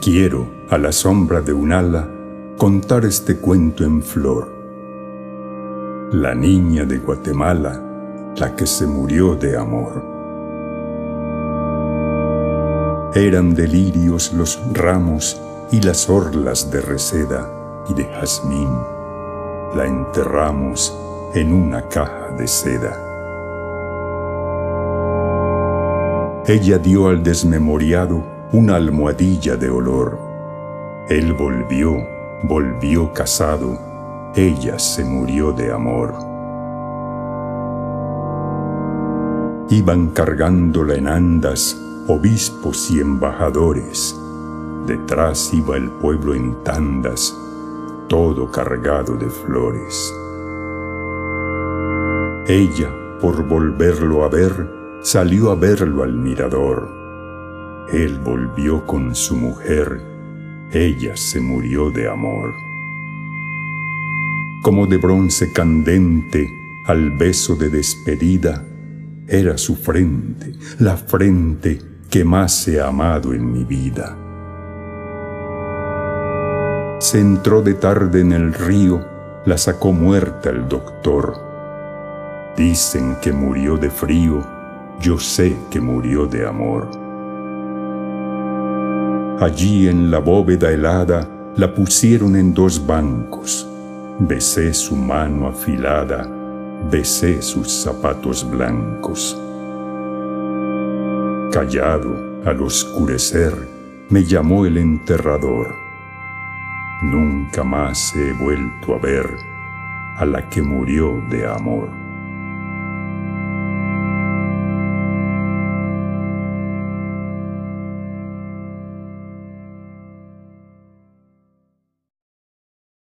Quiero, a la sombra de un ala, contar este cuento en flor. La niña de Guatemala, la que se murió de amor. Eran delirios los ramos y las orlas de reseda y de jazmín. La enterramos en una caja de seda. Ella dio al desmemoriado una almohadilla de olor. Él volvió, volvió casado, ella se murió de amor. Iban cargándola en andas obispos y embajadores. Detrás iba el pueblo en tandas, todo cargado de flores. Ella, por volverlo a ver, salió a verlo al mirador. Él volvió con su mujer, ella se murió de amor. Como de bronce candente, al beso de despedida, era su frente, la frente que más he amado en mi vida. Se entró de tarde en el río, la sacó muerta el doctor. Dicen que murió de frío, yo sé que murió de amor. Allí en la bóveda helada la pusieron en dos bancos. Besé su mano afilada, besé sus zapatos blancos. Callado, al oscurecer, me llamó el enterrador. Nunca más he vuelto a ver a la que murió de amor.